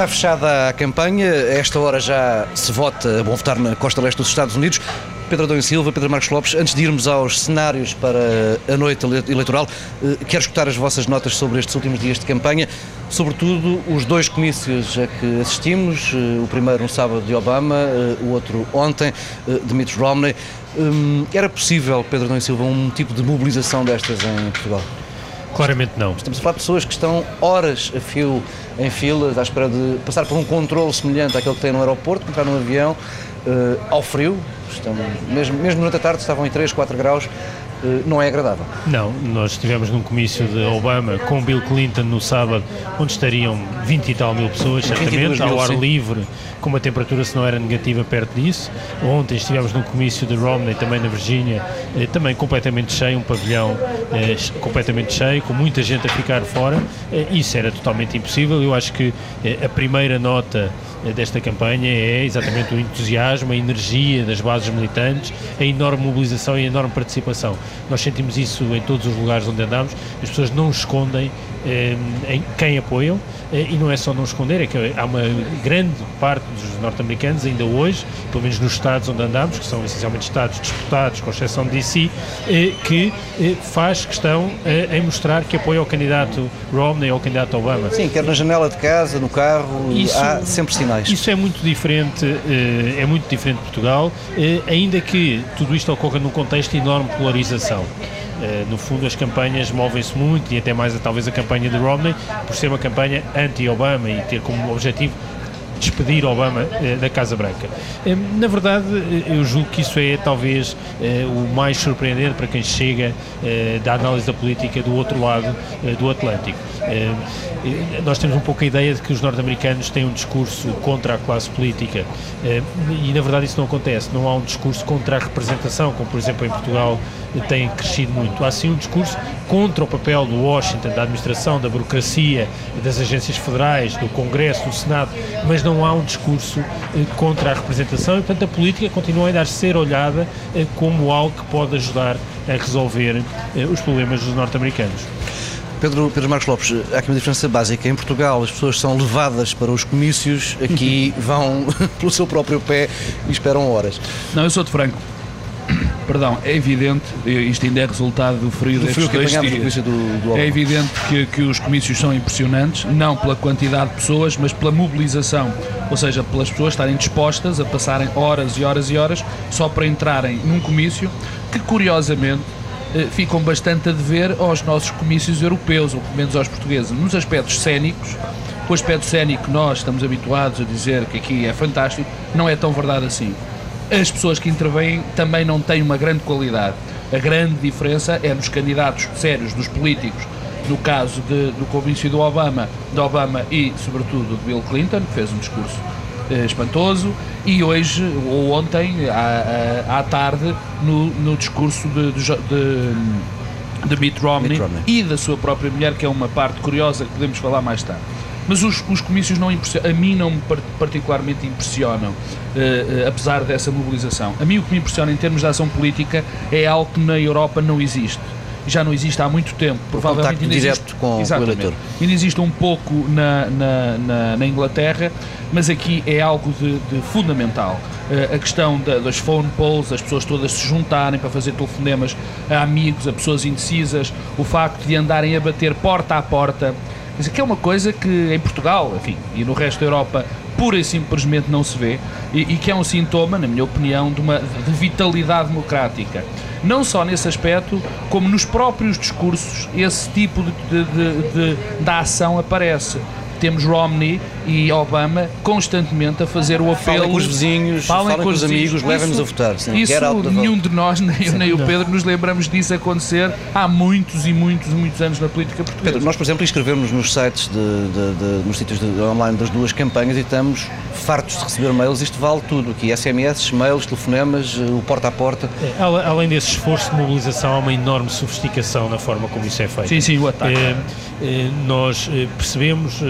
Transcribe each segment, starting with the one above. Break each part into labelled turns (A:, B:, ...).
A: Está fechada a campanha, a esta hora já se vota, vão votar na costa leste dos Estados Unidos. Pedro Adão Silva, Pedro Marcos Lopes, antes de irmos aos cenários para a noite eleitoral, eh, quero escutar as vossas notas sobre estes últimos dias de campanha, sobretudo os dois comícios a que assistimos, eh, o primeiro no sábado de Obama, eh, o outro ontem, de Mitt Romney. Hum, era possível, Pedro Adão Silva, um tipo de mobilização destas em Portugal?
B: Claramente não.
A: Estamos a falar de pessoas que estão horas a fio em filas, à espera de passar por um controle semelhante àquele que tem no aeroporto, entrar num avião, uh, ao frio, estão, mesmo, mesmo durante a tarde estavam em 3, 4 graus, não é agradável.
B: Não, nós estivemos num comício de Obama com Bill Clinton no sábado, onde estariam 20 e tal mil pessoas, certamente, ao ar livre, com uma temperatura, se não era negativa, perto disso. Ontem estivemos num comício de Romney, também na Virgínia, eh, também completamente cheio, um pavilhão eh, completamente cheio, com muita gente a ficar fora. Eh, isso era totalmente impossível. Eu acho que a primeira nota desta campanha é exatamente o entusiasmo, a energia das bases militantes, a enorme mobilização e a enorme participação. Nós sentimos isso em todos os lugares onde andamos, as pessoas não escondem em quem apoiam eh, e não é só não esconder, é que há uma grande parte dos norte-americanos, ainda hoje, pelo menos nos estados onde andamos, que são essencialmente estados disputados, com exceção de DC, eh, que faz questão em mostrar que apoia o candidato Romney ou o candidato Obama.
A: Sim, quer na janela de casa, no carro, isso, há sempre sinais.
B: Isso é muito diferente, é muito diferente de Portugal, ainda que tudo isto ocorra num contexto de enorme polarização. Uh, no fundo, as campanhas movem-se muito e até mais talvez a campanha de Romney, por ser uma campanha anti-Obama e ter como objetivo despedir Obama uh, da Casa Branca. Uh, na verdade, eu julgo que isso é talvez o mais surpreendente para quem chega da análise da política do outro lado do Atlântico. nós temos um pouco a ideia de que os norte-americanos têm um discurso contra a classe política e na verdade isso não acontece. Não há um discurso contra a representação, como por exemplo em Portugal tem crescido muito. Há sim um discurso contra o papel do Washington, da administração, da burocracia, das agências federais, do Congresso, do Senado, mas não há um discurso eh, contra a representação e, portanto, a política continua ainda a ser olhada eh, como algo que pode ajudar a resolver eh, os problemas dos norte-americanos.
A: Pedro, Pedro Marcos Lopes, há aqui uma diferença básica. Em Portugal as pessoas são levadas para os comícios, aqui vão pelo seu próprio pé e esperam horas.
C: Não, eu sou de Franco perdão, é evidente, isto ainda é resultado do frio do
A: frio
C: dois dias,
A: do, do
C: é evidente que, que os comícios são impressionantes, não pela quantidade de pessoas, mas pela mobilização, ou seja, pelas pessoas estarem dispostas a passarem horas e horas e horas só para entrarem num comício que, curiosamente, eh, ficam bastante a dever aos nossos comícios europeus, ou pelo menos aos portugueses, nos aspectos cénicos, o aspecto cénico nós estamos habituados a dizer que aqui é fantástico, não é tão verdade assim as pessoas que intervêm também não têm uma grande qualidade. A grande diferença é nos candidatos sérios, dos políticos, no caso de, do comício do Obama, de Obama e, sobretudo, de Bill Clinton, que fez um discurso eh, espantoso, e hoje, ou ontem, à, à, à tarde, no, no discurso de, de, de, de Mitt, Romney, Mitt Romney e da sua própria mulher, que é uma parte curiosa que podemos falar mais tarde. Mas os, os comícios não a mim não me particularmente impressionam, uh, uh, apesar dessa mobilização. A mim o que me impressiona em termos de ação política é algo que na Europa não existe já não existe há muito tempo.
A: Provavelmente ainda
C: direto
A: existe, com, com, o eleitor.
C: Ainda existe um pouco na, na, na, na Inglaterra, mas aqui é algo de, de fundamental. Uh, a questão da, das phone polls, as pessoas todas se juntarem para fazer telefonemas a amigos, a pessoas indecisas, o facto de andarem a bater porta a porta Dizer, que é uma coisa que em Portugal, enfim, e no resto da Europa, pura e simplesmente não se vê, e, e que é um sintoma, na minha opinião, de uma de vitalidade democrática. Não só nesse aspecto, como nos próprios discursos, esse tipo de, de, de, de ação aparece temos Romney e Obama constantemente a fazer o apelo.
A: Falem com os vizinhos, falem, falem com, os amigos, levem-nos a votar.
C: Sim, isso nenhum de nós, nem eu nem o Pedro, nos lembramos disso acontecer há muitos e muitos e muitos anos na política portuguesa.
A: Pedro, nós, por exemplo, inscrevemos nos sites, de, de, de, nos sítios online das duas campanhas e estamos fartos de receber mails. Isto vale tudo aqui: SMS, mails, telefonemas, eh, o porta a porta.
B: É, além desse esforço de mobilização, há uma enorme sofisticação na forma como isso é feito.
C: Sim, sim, o ataque.
B: É, é, nós percebemos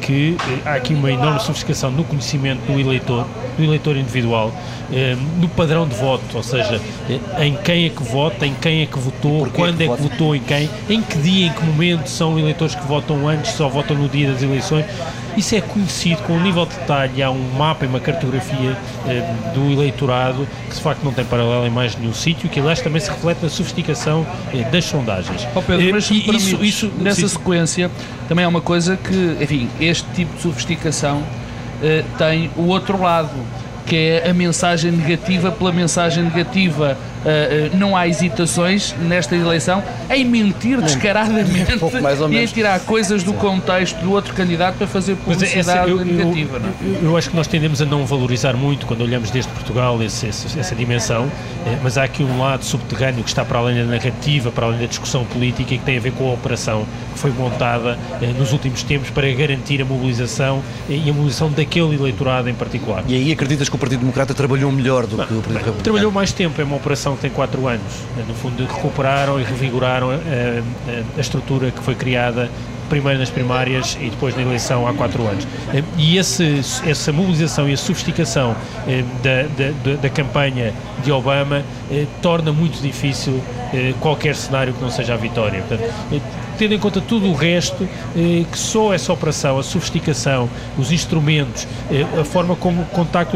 B: que há aqui uma enorme sofisticação no conhecimento do eleitor, do eleitor individual, eh, no padrão de voto, ou seja, eh, em quem é que vota, em quem é que votou, Porquê quando que é que votou em quem, em que dia, em que momento são eleitores que votam antes, só votam no dia das eleições. Isso é conhecido com um nível de detalhe, há um mapa e uma cartografia eh, do eleitorado que de facto não tem paralelo em mais nenhum sítio, que aliás também se reflete na sofisticação eh, das sondagens.
C: Oh Pedro, mas
B: Eh,
C: e
B: isso,
C: isso,
B: isso,
C: nessa
B: sim.
C: sequência também é uma coisa que, enfim, este tipo de sofisticação tem o outro lado, que é a mensagem negativa pela mensagem negativa. Eh, não há hesitações nesta eleição em mentir descaradamente
A: pouco mais ou
C: e em tirar coisas do contexto do outro candidato para fazer
B: Mas
C: publicidade
B: essa- eu, eu-
C: negativa. não é?
B: eu- eu acho que nós tendemos a não valorizar muito quando olhamos desde Portugal esse- esse- essa dimensão, eh, mas há aqui um lado subterrâneo que está para além da narrativa, para além da discussão política e que tem a ver com a operação que foi montada eh, nos últimos tempos para garantir a mobilização eh, e a mobilização daquele eleitorado em particular.
A: E aí acreditas que o Partido Democrata trabalhou melhor do que o Partido Republicano?
B: Trabalhou mais tempo, é uma operação que tem 4 anos. No fundo, recuperaram e revigoraram eh, eh, a estrutura que foi criada primeiro nas primárias e depois na eleição há 4 anos. Eh, E esse, essa mobilização e a sofisticação da, da- da- campanha de Obama torna muito difícil qualquer cenário que não seja a vitória. Portanto, tendo em conta tudo o resto, que só essa operação, a sofisticação, os instrumentos, a forma como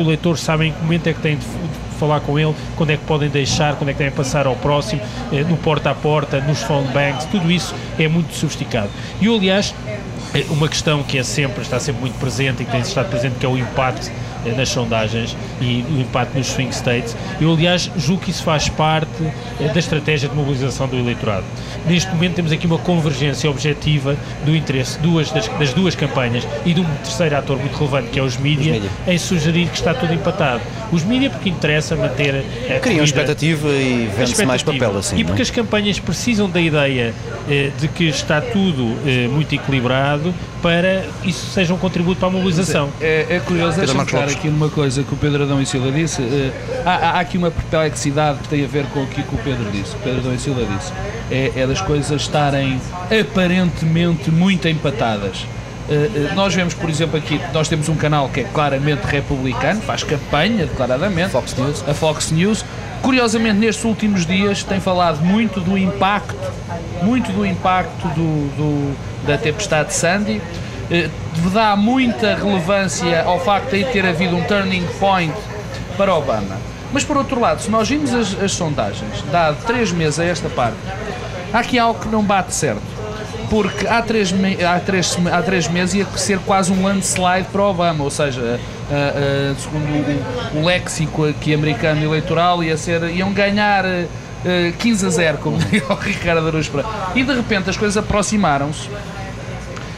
B: o leitor, sabem em que momento é que f- de falar com ele, quando é que podem deixar, quando é que devem passar ao próximo, eh, no porta a porta, nos phone banks, tudo isso é muito sofisticado. E eu, aliás, eh, uma questão que é sempre, está sempre muito presente e que tem estado presente, que é o impacto nas sondagens e o impacto nos swing states. Eu, aliás, julgo que isso faz parte eh, da estratégia de mobilização do eleitorado. Neste momento temos aqui uma convergência objetiva do interesse duas, das, das duas campanhas e de um terceiro ator muito relevante, que é os mídia,
A: mídia.
B: em sugerir que está tudo empatado. Os mídia porque interessa manter a
A: Criam expectativa e vende-se mais papel assim.
B: E
A: não
B: porque
A: é?
B: as campanhas precisam da ideia eh, de que está tudo eh, muito equilibrado para isso seja um contributo para a mobilização.
C: É, é curioso, deixa-me
A: Lopes.
C: Aqui numa coisa que o Pedro Adão e Silva disse. Eh, há, há aqui uma perplexidade que tem a ver com aquilo que o Pedro disse, o Pedro Adão e Silva disse. É, é das coisas estarem aparentemente muito empatadas. Eh, nós vemos, por exemplo, aqui, nós temos um canal que é claramente republicano, faz campanha declaradamente,
A: Fox News.
C: a Fox News. Curiosamente, nestes últimos dias tem falado muito do impacto, muito do impacto do, do- da tempestade Sandy. Eh, dá muita relevância ao facto de ter havido um turning point para Obama. Mas por outro lado, se nós vimos as, as sondagens, dado três meses a esta parte, há aqui algo que não bate certo. Porque há três, há, três, há três meses ia ser quase um landslide para Obama, ou seja, ah, ah, segundo o, o léxico aqui americano eleitoral, ia ser, iam ganhar ah, ah, 15 a 0, como diria o Ricardo Pereira. E de repente as coisas aproximaram-se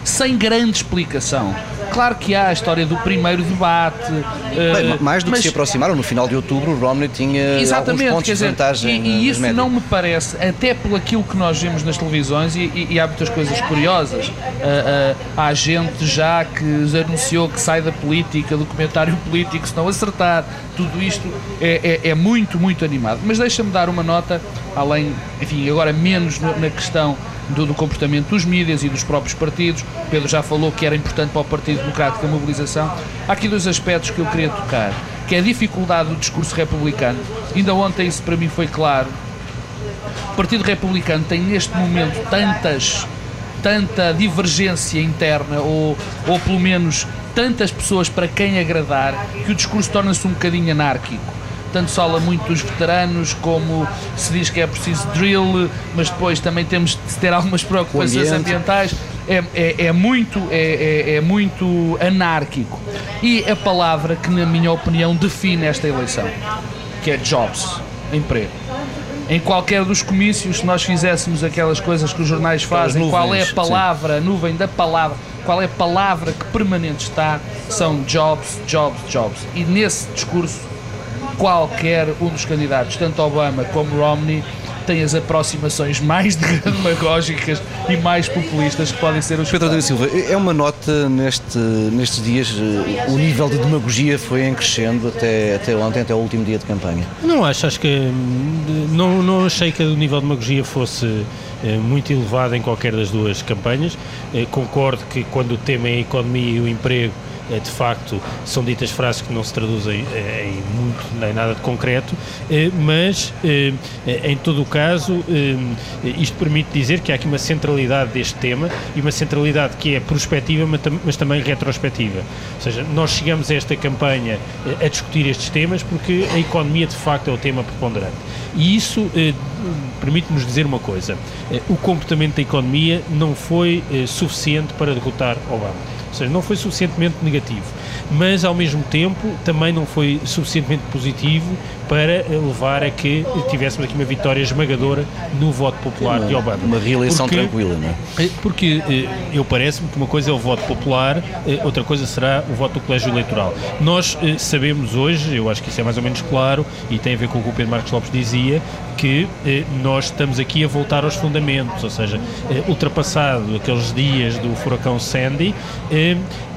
C: sem grande explicação. Claro que há a história do primeiro debate.
A: Bem,
C: ah,
A: mais do que
C: mas-
A: se aproximaram, no final de outubro o Romney tinha
C: Exatamente,
A: alguns pontos
C: dizer,
A: de vantagem
C: e, e isso
A: médias.
C: não me parece, até pelo aquilo que nós vemos nas televisões, e, e- e há muitas coisas curiosas. Ah, ah, há gente já que anunciou que sai da política, do comentário político, se não acertar. Tudo isto é, é- é muito, muito animado. Mas deixa-me dar uma nota, além, enfim, agora menos no- na questão do, do comportamento dos mídias e dos próprios partidos. Pedro já falou que era importante para o Partido Democrático a mobilização. Há aqui dois aspectos que eu queria tocar, que é a dificuldade do discurso republicano. Ainda ontem isso para mim foi claro. O Partido Republicano tem neste momento tantas tanta divergência interna ou, ou pelo menos tantas pessoas para quem agradar que o discurso torna-se um bocadinho anárquico tanto se fala muito dos veteranos, como se diz que é preciso drill, mas depois também temos de ter algumas preocupações ambientais. É, é, é muito, é, é- é muito anárquico. E a palavra que, na minha opinião, define esta eleição, que é jobs, emprego. Em qualquer dos comícios, se nós fizéssemos aquelas coisas que os jornais fazem,
A: nuvens,
C: qual é a
A: sim.
C: palavra, a nuvem da palavra, qual é a palavra que permanente está, são jobs, jobs, jobs. E nesse discurso, qualquer um dos candidatos, tanto Obama como Romney, tem as aproximações mais demagógicas e mais populistas que podem ser os
A: Pedro e Silva, é uma nota neste, nestes dias, eh, o nível de demagogia foi em crescendo até, até ontem, até o último dia de campanha.
B: Não acho, acho que hum, não, não achei que o nível de demagogia fosse eh, muito elevado em qualquer das duas campanhas. Eh, concordo que quando o tema é a economia e o emprego, de facto são ditas frases que não se traduzem eh, em muito nem nada de concreto, mas em todo o caso isto permite dizer que há aqui uma centralidade deste tema e uma centralidade que é prospectiva mas também retrospectiva. Ou seja, nós chegamos a esta campanha a discutir estes temas porque a economia de facto é o tema preponderante. E isso permite-nos dizer uma coisa: o comportamento da economia não foi suficiente para derrotar Obama. Ou seja, não foi suficientemente negativo, mas ao mesmo tempo também não foi suficientemente positivo para levar a que tivéssemos aqui uma vitória esmagadora no voto popular
A: uma,
B: de Obama.
A: Uma reeleição porque, tranquila, não
B: é? Porque eh, eu parece-me que uma coisa é o voto popular, eh, outra coisa será o voto do colégio eleitoral. Nós eh, sabemos hoje, eu acho que isso é mais ou menos claro, e tem a ver com o que o Pedro Marcos Lopes dizia, que nós estamos aqui a voltar aos fundamentos, ou seja, ultrapassado aqueles dias do furacão Sandy,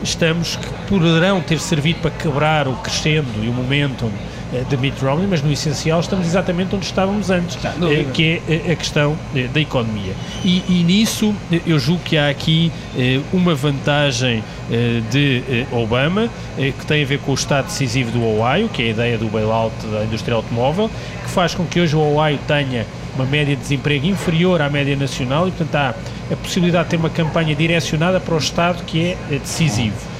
B: estamos que poderão ter servido para quebrar o crescendo e o momentum eh, de Mitt Romney, mas no essencial estamos exatamente onde estávamos antes, eh, que é eh, a questão da economia. E, e, nisso eu julgo que há aqui uma vantagem de Obama, que tem a ver com o estado decisivo do Ohio, que é a ideia do bailout da indústria automóvel, que faz com que hoje o Ohio tenha uma média de desemprego inferior à média nacional e, portanto, há a possibilidade de ter uma campanha direcionada para o Estado que é decisivo.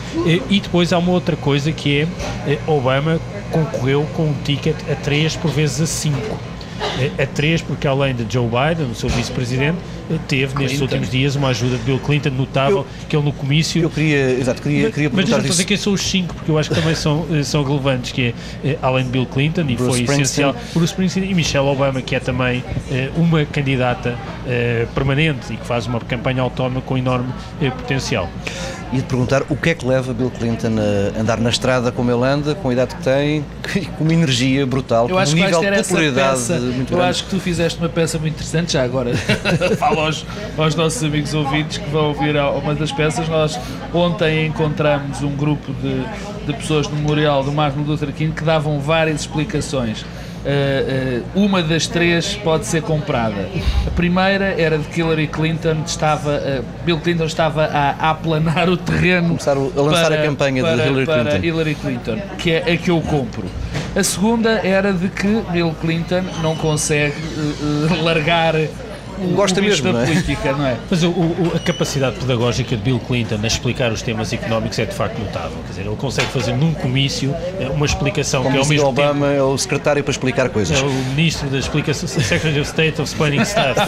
B: E depois há uma outra coisa que é Obama concorreu com um ticket a 3 por vezes a 5 a três, porque além de Joe Biden, o seu vice-presidente, teve Clinton. nestes últimos dias uma ajuda de Bill Clinton notável, eu, que ele no comício.
A: Eu queria, exato, queria, queria
B: mas, mas dizer quem são os cinco, porque eu acho que também são, eh, são relevantes, que é eh, além de Bill Clinton, e Bruce foi essencial, Bruce Springsteen e Michelle Obama, que é também eh, uma candidata permanente e que faz uma campanha autónoma com enorme potencial
A: e de perguntar o que é que leva Bill Clinton a andar na estrada como ele anda, com a idade que tem, com uma energia brutal,
C: com um
A: nível de popularidade
C: peça,
A: muito
C: Eu
A: grande.
C: acho que tu fizeste uma peça muito interessante, já agora falo aos, aos, nossos amigos ouvintes que vão ouvir uma das peças. Nós ontem encontramos um grupo de, de pessoas no memorial do Martin Luther King que davam várias explicações Uh, uh, uma das três pode ser comprada. A primeira era de que Hillary Clinton estava, uh, Bill Clinton estava a, a aplanar o terreno
A: Começar a lançar para, a campanha
C: para,
A: de Hillary Clinton.
C: Hillary Clinton, que é a que eu compro. A segunda era de que Bill Clinton não consegue largar
A: gosta mesmo,
C: da
A: não é?
C: política, não é?
B: Mas o, o, a capacidade pedagógica de Bill Clinton a explicar os temas económicos é de facto notável. Quer dizer, ele consegue fazer num comício eh, uma explicação
A: Como
B: que é ao mesmo
A: Obama
B: tempo,
A: é o secretário para explicar coisas.
B: É o ministro da explicação, Secretary of State of Explaining Stuff.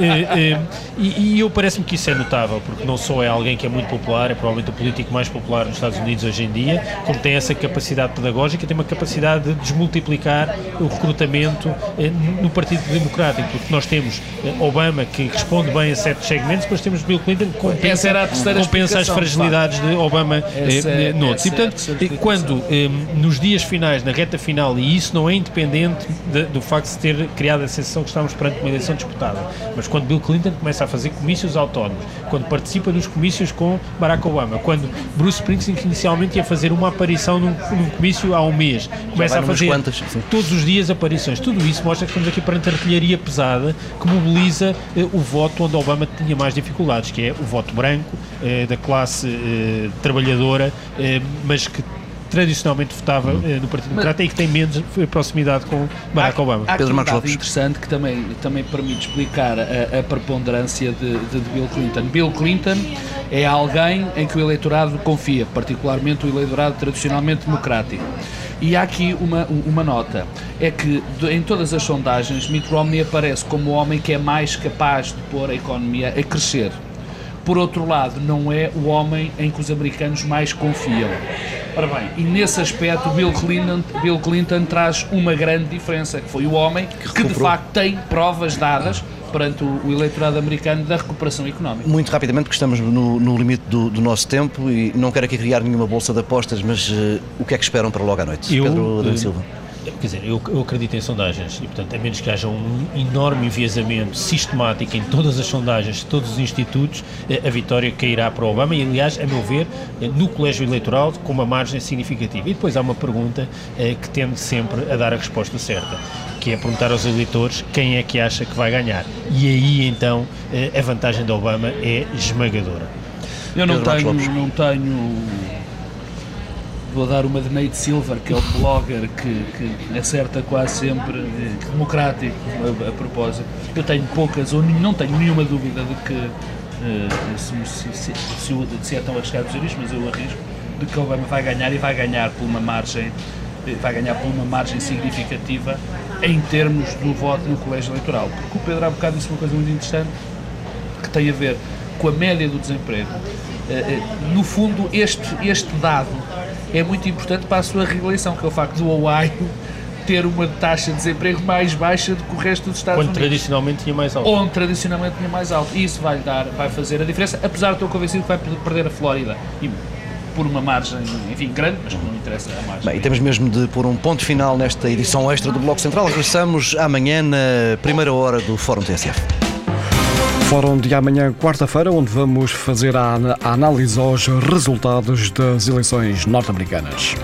B: e, e, e eu parece-me que isso é notável, porque não só é alguém que é muito popular, é provavelmente o político mais popular nos Estados Unidos hoje em dia, como tem essa capacidade pedagógica, tem uma capacidade de desmultiplicar o recrutamento no Partido Democrático, porque nós temos Obama que responde bem a certos segmentos, depois temos Bill Clinton que compensa, compensa as fragilidades de Obama eh, é, noutros. E portanto, é quando eh, nos dias finais, na reta final, e isso não é independente de, do facto de ter criado a sensação que estamos perante uma eleição disputada, mas quando Bill Clinton começa a fazer comícios autónomos, quando participa dos comícios com Barack Obama, quando Bruce Springsteen que inicialmente ia fazer uma aparição num, num comício há um mês, começa a fazer
A: quantas,
B: todos os dias aparições. Tudo isso mostra que estamos aqui perante artilharia pesada que mobiliza eh, o voto onde Obama tinha mais dificuldades, que é o voto branco, eh, da classe eh, trabalhadora, mas que tradicionalmente votava eh, no Partido Democrata e que tem menos proximidade com Barack
C: há,
B: Obama.
C: Há Pedro Marcos Lopes. interessante que também, também permite explicar a, a preponderância de, de, de, Bill Clinton. Bill Clinton é alguém em que o eleitorado confia, particularmente o eleitorado tradicionalmente democrático. E há aqui uma, uma nota, é que em todas as sondagens Mitt Romney aparece como o homem que é mais capaz de pôr a economia a crescer. Por outro lado, não é o homem em que os americanos mais confiam. Ora bem, e nesse aspecto Bill Clinton, Bill Clinton traz uma grande diferença, que foi o homem que, que de facto tem provas dadas perante o, eleitorado americano da recuperação económica.
A: Muito rapidamente, porque estamos no, no limite do, do, nosso tempo e não quero aqui criar nenhuma bolsa de apostas, mas uh, o que é que esperam para logo à noite?
B: Eu,
A: Pedro Adão Silva.
B: Quer dizer, eu, eu, acredito em sondagens e, portanto, a menos que haja um enorme enviesamento sistemático em todas as sondagens de todos os institutos, eh, a vitória cairá para o Obama e, aliás, a meu ver, eh, no colégio eleitoral com uma margem significativa. E depois há uma pergunta eh, que tende sempre a dar a resposta certa, que é perguntar aos eleitores quem é que acha que vai ganhar. E aí, então, a vantagem de Obama é esmagadora.
C: Eu não tenho, não tenho Vou dar uma de Nate Silver, que é o blogger que, que acerta quase sempre, eh, democrático a, a, propósito. Eu tenho poucas, ou não tenho nenhuma dúvida de que, uh, se, se, se, se, é tão arriscado dizer isto, mas eu arrisco, de que Obama vai ganhar e vai ganhar por uma margem, eh, vai ganhar por uma margem significativa em termos do voto no colégio eleitoral. Porque o Pedro há bocado disse uma coisa muito interessante que tem a ver com a média do desemprego. No fundo, este, este dado é muito importante para a sua reeleição, que é o facto do Ohio ter uma taxa de desemprego mais baixa do que o resto dos Estados
B: Onde
C: Unidos.
B: tradicionalmente tinha mais alto.
C: Onde tradicionalmente tinha mais alto. E isso vai, dar, vai fazer a diferença, apesar de estou convencido que vai perder a Flórida. E por uma margem, enfim, grande, mas que não interessa a margem.
A: Bem, e temos mesmo de pôr um ponto final nesta edição extra do Bloco Central. Regressamos amanhã na primeira hora do Fórum TSF.
D: Fórum de amanhã, quarta-feira, onde vamos fazer a, a análise aos resultados das eleições norte-americanas.